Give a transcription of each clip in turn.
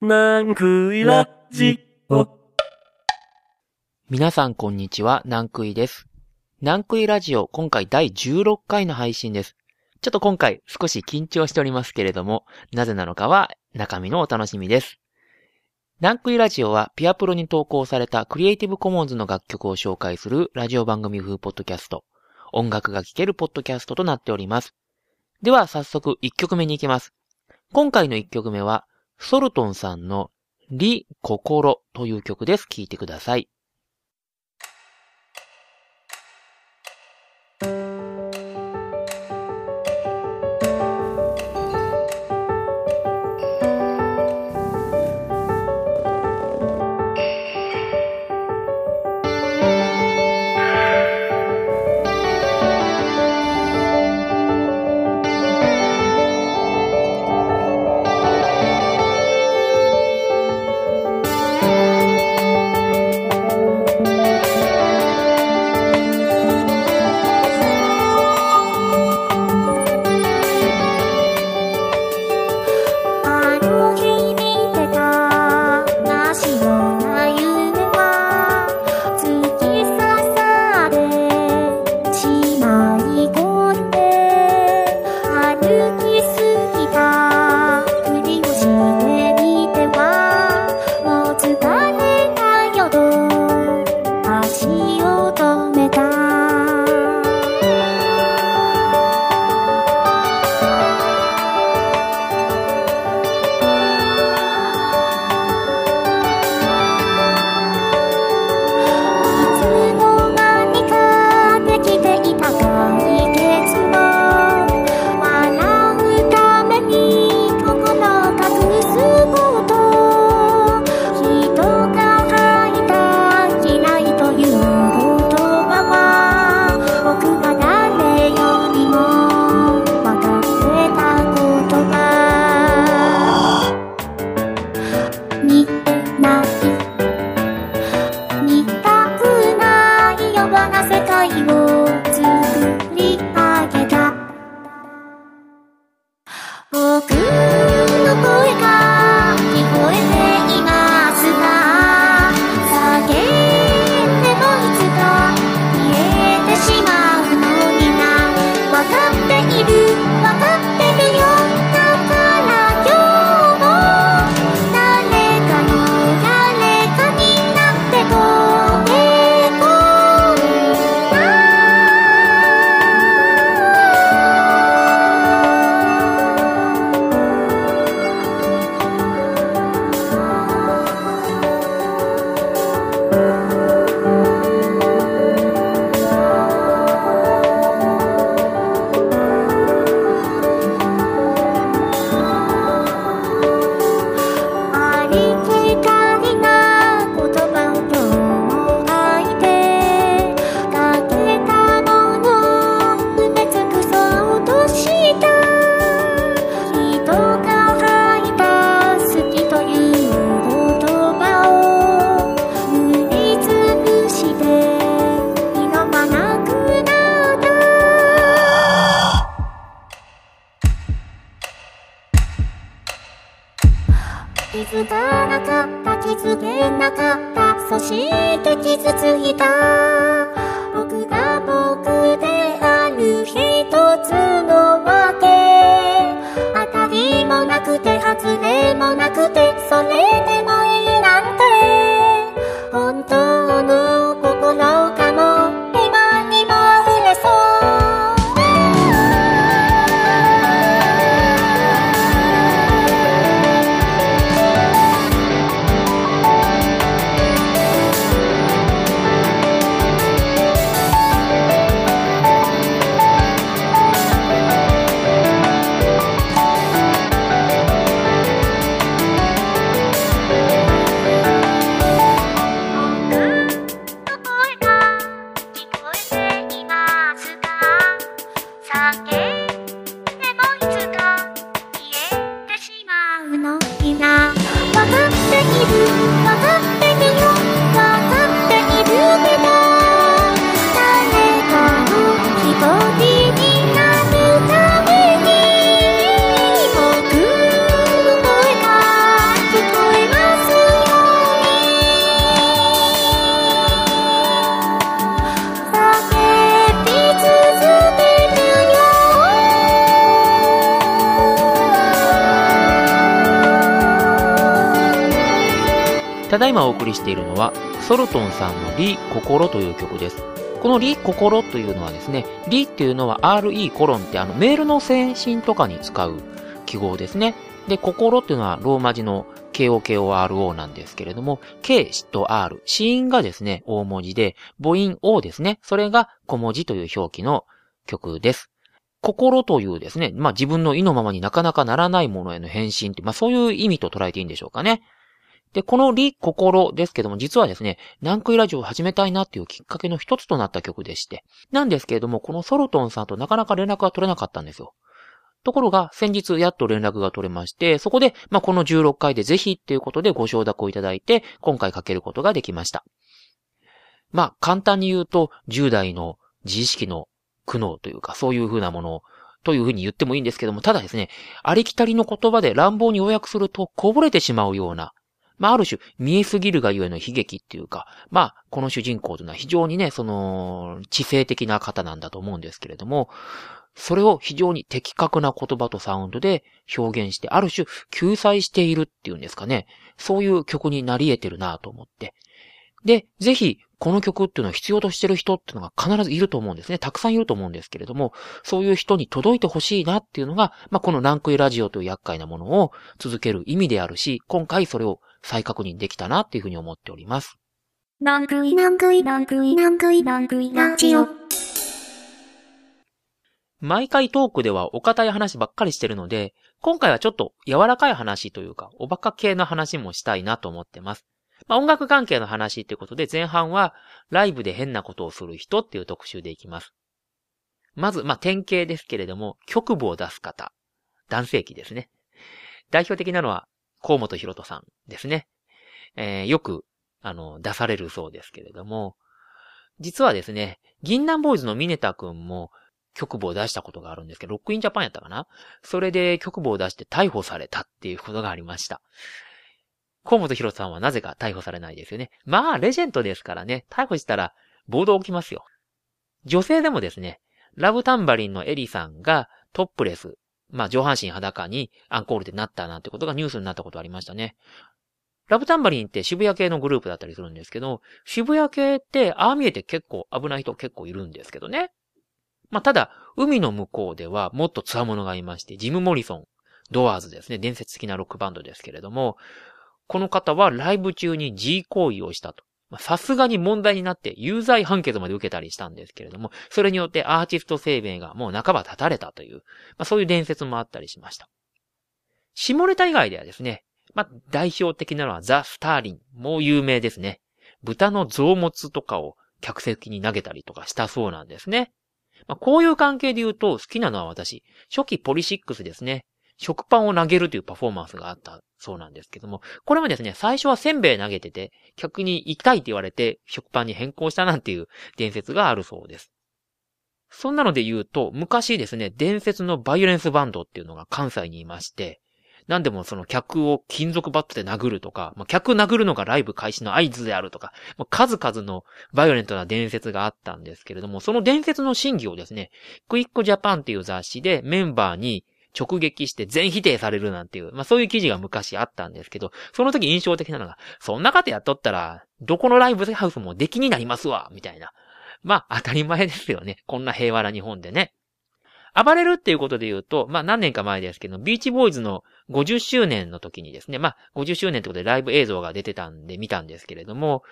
なんくいラジオ。皆さんこんにちは、南クイです。南クイラジオ、今回第16回の配信です。ちょっと今回少し緊張しておりますけれども、なぜなのかは中身のお楽しみです。南クイラジオはピアプロに投稿されたクリエイティブコモンズの楽曲を紹介するラジオ番組風ポッドキャスト、音楽が聴けるポッドキャストとなっております。では早速1曲目に行きます。今回の1曲目は、ソルトンさんのリ・ココロという曲です。聴いてください。ただいまお送りしているのは、ソルトンさんのリ・心という曲です。このリ・心というのはですね、リっていうのは RE コロンってあのメールの先進とかに使う記号ですね。で、心っていうのはローマ字の KOKORO なんですけれども、K と R、子音がですね、大文字で、母音 O ですね。それが小文字という表記の曲です。心というですね、まあ自分の意のままになかなかならないものへの変身って、まあそういう意味と捉えていいんでしょうかね。で、このリ・心ですけども、実はですね、南クイラジオを始めたいなっていうきっかけの一つとなった曲でして。なんですけれども、このソルトンさんとなかなか連絡が取れなかったんですよ。ところが、先日やっと連絡が取れまして、そこで、まあ、この16回でぜひっていうことでご承諾をいただいて、今回かけることができました。まあ、簡単に言うと、10代の自意識の苦悩というか、そういう風なものという風に言ってもいいんですけども、ただですね、ありきたりの言葉で乱暴に要約するとこぼれてしまうような、まあ、ある種、見えすぎるがゆえの悲劇っていうか、まあ、この主人公というのは非常にね、その、知性的な方なんだと思うんですけれども、それを非常に的確な言葉とサウンドで表現して、ある種、救済しているっていうんですかね。そういう曲になり得てるなと思って。で、ぜひ、この曲っていうのを必要としてる人っていうのが必ずいると思うんですね。たくさんいると思うんですけれども、そういう人に届いてほしいなっていうのが、まあ、このランクイラジオという厄介なものを続ける意味であるし、今回それを再確認できたなっていうふうに思っております。ランクイランクイランクイランクイランクイラジオ。毎回トークではお堅い話ばっかりしてるので、今回はちょっと柔らかい話というか、おバカ系の話もしたいなと思ってます。まあ、音楽関係の話っていうことで前半はライブで変なことをする人っていう特集でいきます。まず、まあ、典型ですけれども、局部を出す方。男性器ですね。代表的なのは、河本博人さんですね。えー、よく、あの、出されるそうですけれども、実はですね、銀杏ボーイズのミネタ君も局部を出したことがあるんですけど、ロックインジャパンやったかな？それで局部を出して逮捕されたっていうことがありました。河本博さんはなぜか逮捕されないですよね。まあ、レジェンドですからね、逮捕したら暴動起きますよ。女性でもですね、ラブタンバリンのエリさんがトップレス、まあ上半身裸にアンコールでなったなんてことがニュースになったことありましたね。ラブタンバリンって渋谷系のグループだったりするんですけど、渋谷系ってああ見えて結構危ない人結構いるんですけどね。まあ、ただ、海の向こうではもっと強者がいまして、ジム・モリソン、ドアーズですね、伝説的なロックバンドですけれども、この方はライブ中に G 行為をしたと。さすがに問題になって有罪判決まで受けたりしたんですけれども、それによってアーティスト生命がもう半ば立たれたという、まあ、そういう伝説もあったりしました。下ネタ以外ではですね、まあ、代表的なのはザ・スターリン。もう有名ですね。豚の臓物とかを客席に投げたりとかしたそうなんですね。まあ、こういう関係で言うと好きなのは私、初期ポリシックスですね。食パンを投げるというパフォーマンスがあったそうなんですけども、これもですね、最初はせんべい投げてて、客に行きたいって言われて食パンに変更したなんていう伝説があるそうです。そんなので言うと、昔ですね、伝説のバイオレンスバンドっていうのが関西にいまして、何でもその客を金属バットで殴るとか、まあ、客殴るのがライブ開始の合図であるとか、まあ、数々のバイオレントな伝説があったんですけれども、その伝説の真偽をですね、クイックジャパンっていう雑誌でメンバーに直撃して全否定されるなんていう、まあそういう記事が昔あったんですけど、その時印象的なのが、そんな方やっとったら、どこのライブハウスも出来になりますわ、みたいな。まあ当たり前ですよね。こんな平和な日本でね。暴れるっていうことで言うと、まあ何年か前ですけど、ビーチボーイズの50周年の時にですね、まあ50周年ってことでライブ映像が出てたんで見たんですけれども、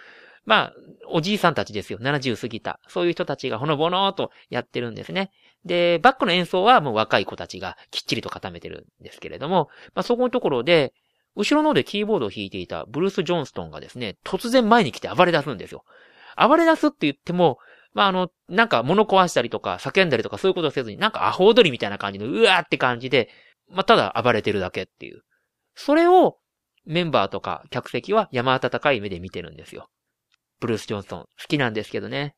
まあ、おじいさんたちですよ。70過ぎた。そういう人たちがほのぼのとやってるんですね。で、バックの演奏はもう若い子たちがきっちりと固めてるんですけれども、まあそこのところで、後ろの方でキーボードを弾いていたブルース・ジョンストンがですね、突然前に来て暴れ出すんですよ。暴れ出すって言っても、まあ、あの、なんか物壊したりとか叫んだりとかそういうことをせずに、なんかアホ踊りみたいな感じのうわーって感じで、まあ、ただ暴れてるだけっていう。それをメンバーとか客席は山温かい目で見てるんですよ。ブルース・ジョンソン。好きなんですけどね。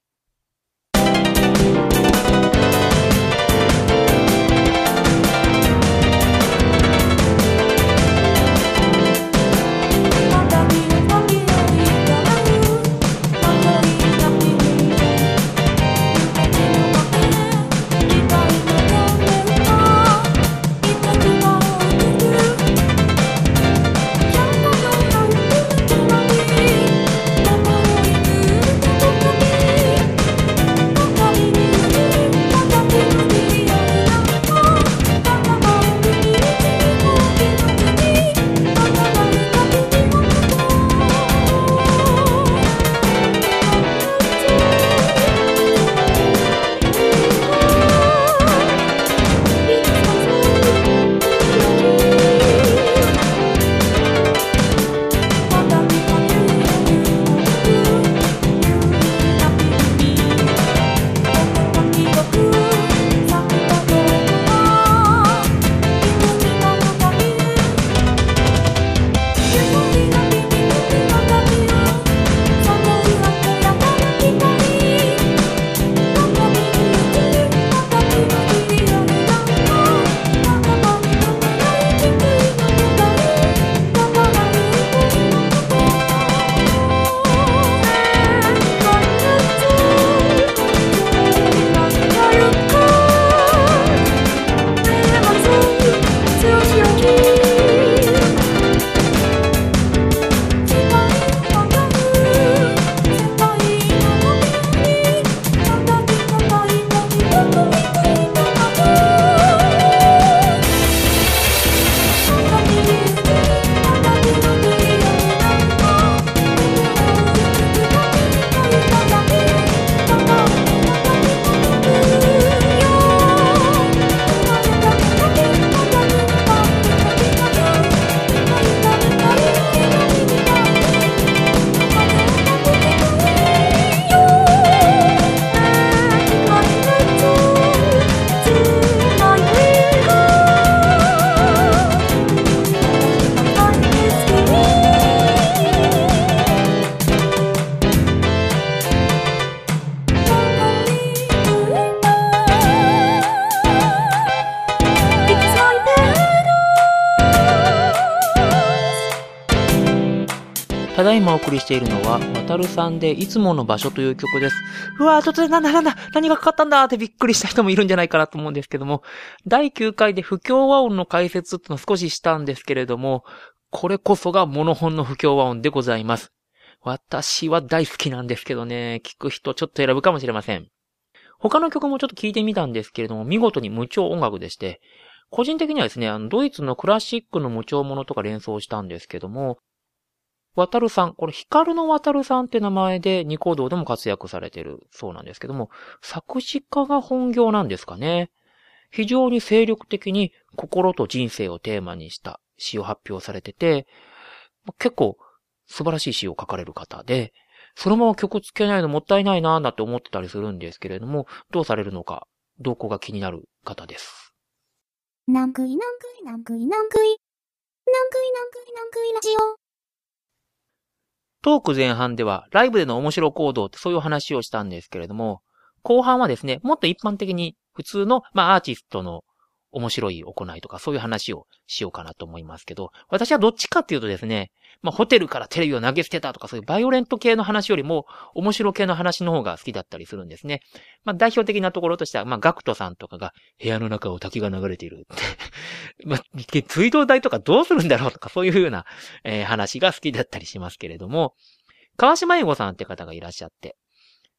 だいまお送りしているのは、渡るさんでいつもの場所という曲です。うわー、突然なんだなんだ、何がかかったんだってびっくりした人もいるんじゃないかなと思うんですけども、第9回で不協和音の解説っていうのを少ししたんですけれども、これこそがモノホンの不協和音でございます。私は大好きなんですけどね、聞く人ちょっと選ぶかもしれません。他の曲もちょっと聞いてみたんですけれども、見事に無調音楽でして、個人的にはですね、あの、ドイツのクラシックの無調ものとか連想したんですけども、渡るさん、これ、ヒカルの渡るさんって名前でニコ動でも活躍されてるそうなんですけども、作詞家が本業なんですかね。非常に精力的に心と人生をテーマにした詩を発表されてて、結構素晴らしい詩を書かれる方で、そのまま曲つけないのもったいないなぁなんて思ってたりするんですけれども、どうされるのか、動向が気になる方です。なんくいなんくいなんくいなんくい。なんくいなんくいなんくいラジオ。トーク前半ではライブでの面白行動ってそういう話をしたんですけれども、後半はですね、もっと一般的に普通の、まあアーティストの面白い行いとかそういう話をしようかなと思いますけど、私はどっちかっていうとですね、まあホテルからテレビを投げ捨てたとかそういうバイオレント系の話よりも面白系の話の方が好きだったりするんですね。まあ代表的なところとしては、まあガクトさんとかが部屋の中を滝が流れているって。まあ、水道代とかどうするんだろうとかそういう風な、えー話が好きだったりしますけれども、川島英語さんって方がいらっしゃって、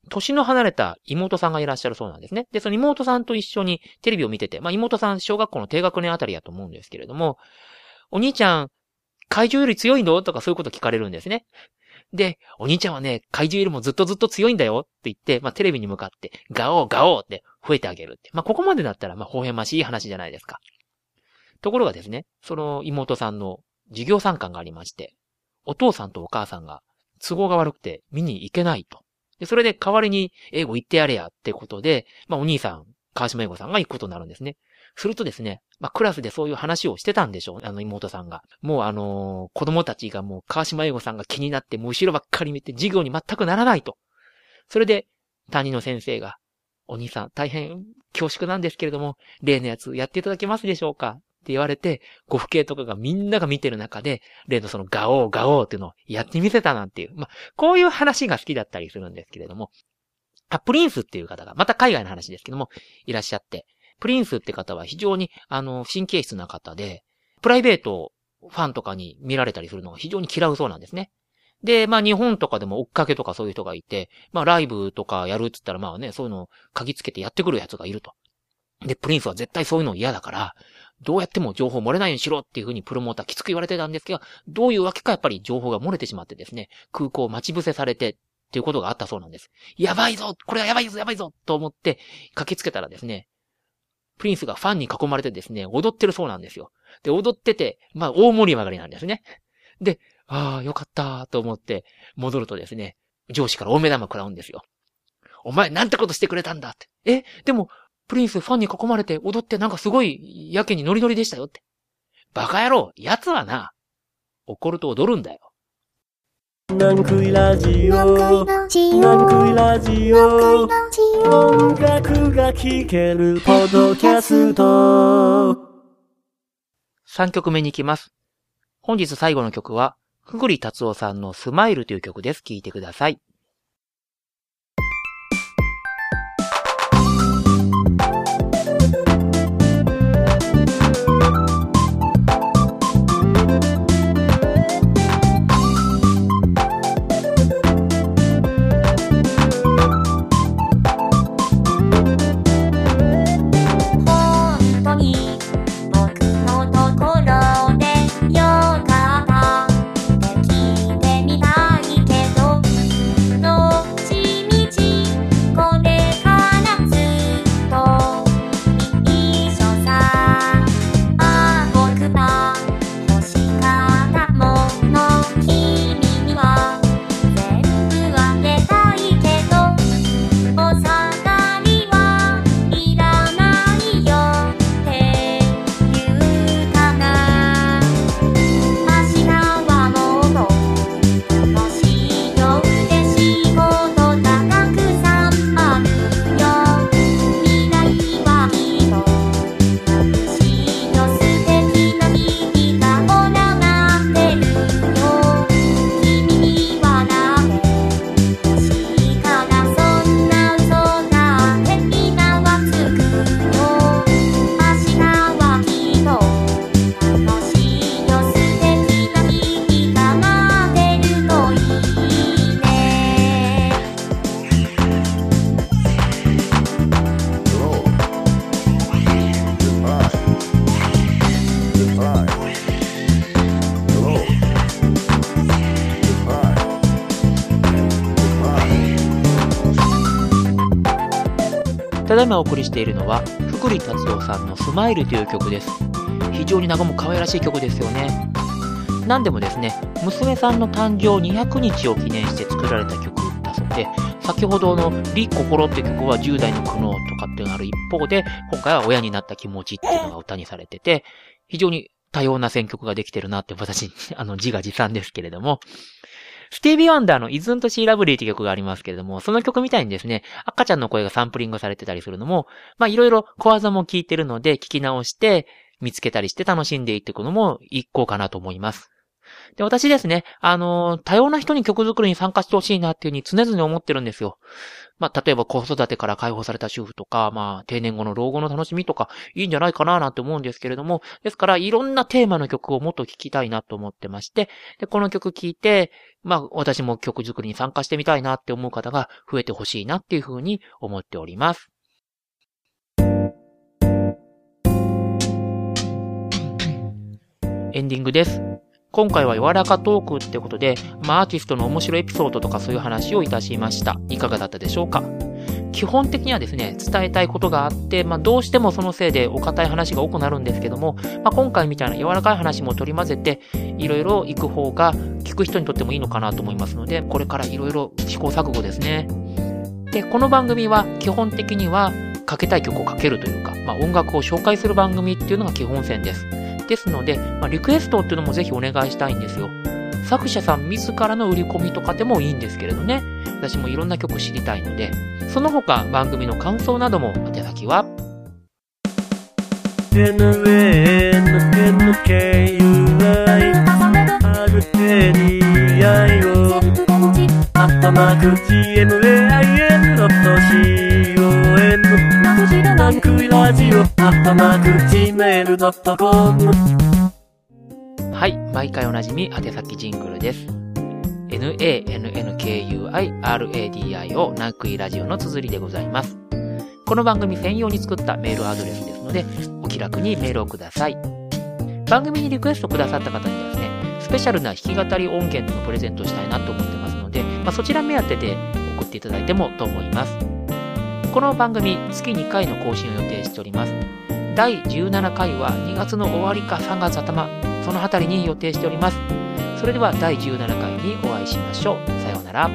年の離れた妹さんがいらっしゃるそうなんですね。で、その妹さんと一緒にテレビを見てて、まあ妹さん小学校の低学年あたりやと思うんですけれども、お兄ちゃん、怪獣より強いの？とかそういうこと聞かれるんですね。で、お兄ちゃんはね、怪獣よりもずっとずっと強いんだよって言って、まあテレビに向かって、ガオーガオーって吠えてあげるって。まあここまでだったら、まあ微笑ましい話じゃないですか。ところがですね、その妹さんの授業参観がありまして、お父さんとお母さんが都合が悪くて見に行けないと。で、それで代わりに英語言ってやれやってことで、まあお兄さん、川島英語さんが行くことになるんですね。するとですね、まあクラスでそういう話をしてたんでしょう、あの妹さんが。もうあのー子供たちがもう川島英語さんが気になって、もう後ろばっかり見て授業に全くならないと。それで、担任の先生が、お兄さん大変恐縮なんですけれども、例のやつやっていただけますでしょうか？って言われて、ご父兄とかがみんなが見てる中で、例のそのガオーガオーっていうのをやってみせたなんていう、まあ、こういう話が好きだったりするんですけれども、あ、プリンスっていう方が、また海外の話ですけども、いらっしゃって、プリンスって方は非常に、あの、神経質な方で、プライベートファンとかに見られたりするのが非常に嫌うそうなんですね。で、まあ日本とかでも追っかけとかそういう人がいて、まあライブとかやるって言ったらまあね、そういうのを嗅ぎつけてやってくる奴がいると。で、プリンスは絶対そういうの嫌だから、どうやっても情報漏れないようにしろっていうふうにプロモーターきつく言われてたんですけど、どういうわけかやっぱり情報が漏れてしまってですね、空港を待ち伏せされてっていうことがあったそうなんです。やばいぞこれはやばいぞやばいぞと思って駆けつけたらですね、プリンスがファンに囲まれてですね、踊ってるそうなんですよ。で、踊ってて、まあ大盛り上がりなんですね。で、ああ、よかったと思って戻るとですね、上司から大目玉食らうんですよ。お前なんてことしてくれたんだって。え、でも、プリンスファンに囲まれて踊ってなんかすごいやけにノリノリでしたよって。バカ野郎、奴はな、怒ると踊るんだよ。なんくいラジオ？ラジオ？なんくいラジオ？音楽が聴けるポッドキャスト3曲目に行きます。本日最後の曲は、ふぐり達夫さんのスマイルという曲です。聴いてください。だいまお送りしているのは、福利達夫さんのスマイルという曲です。非常に長も可愛らしい曲ですよね。なんでもですね、娘さんの誕生200日を記念して作られた曲だそうで、先ほどのリ・心って曲は10代の苦悩とかっていうのがある一方で、今回は親になった気持ちっていうのが歌にされてて、非常に多様な選曲ができてるなって私、あの、自画自賛ですけれども、スティービー・ワンダーのイズント・シー・ラブリーって曲がありますけれども、その曲みたいにですね、赤ちゃんの声がサンプリングされてたりするのも、まあいろいろ小技も聞いてるので、聞き直して、見つけたりして楽しんでいっていくのも一個かなと思います。で、私ですね、あの、多様な人に曲作りに参加してほしいなっていうふうに常々思ってるんですよ。まあ、例えば子育てから解放された主婦とか、まあ、定年後の老後の楽しみとか、いいんじゃないかななんて思うんですけれども、ですから、いろんなテーマの曲をもっと聴きたいなと思ってまして、で、この曲聴いて、まあ、私も曲作りに参加してみたいなって思う方が増えてほしいなっていうふうに思っております。エンディングです。今回は柔らかトークってことで、まあアーティストの面白いエピソードとかそういう話をいたしました。いかがだったでしょうか？基本的にはですね、伝えたいことがあって、まあどうしてもそのせいでお堅い話が多くなるんですけども、まあ今回みたいな柔らかい話も取り混ぜて、いろいろ行く方が聞く人にとってもいいのかなと思いますので、これからいろいろ試行錯誤ですね。で、この番組は基本的にはかけたい曲をかけるというか、まあ音楽を紹介する番組っていうのが基本線です。ですので、まあ、リクエストっていうのもぜひお願いしたいんですよ。作者さん自らの売り込みとかでもいいんですけれどね。私もいろんな曲知りたいので、その他番組の感想なども宛先は、NANNKUI アルテニアイオアットマーク GMAIN.com ナンクイラジオアットマーク Gmail.com はい、毎回おなじみ宛先ジングルです。nannkuiradio ナンクイラジオの綴りでございます。この番組専用に作ったメールアドレスですので、お気楽にメールをください。番組にリクエストくださった方にはですね、スペシャルな弾き語り音源のプレゼントしたいなと思ってますので、まあ、そちら目当てで送っていただいてもと思います。この番組、月2回の更新を予定しております。第17回は2月の終わりか3月頭、その辺りに予定しております。それでは第17回にお会いしましょう。さようなら。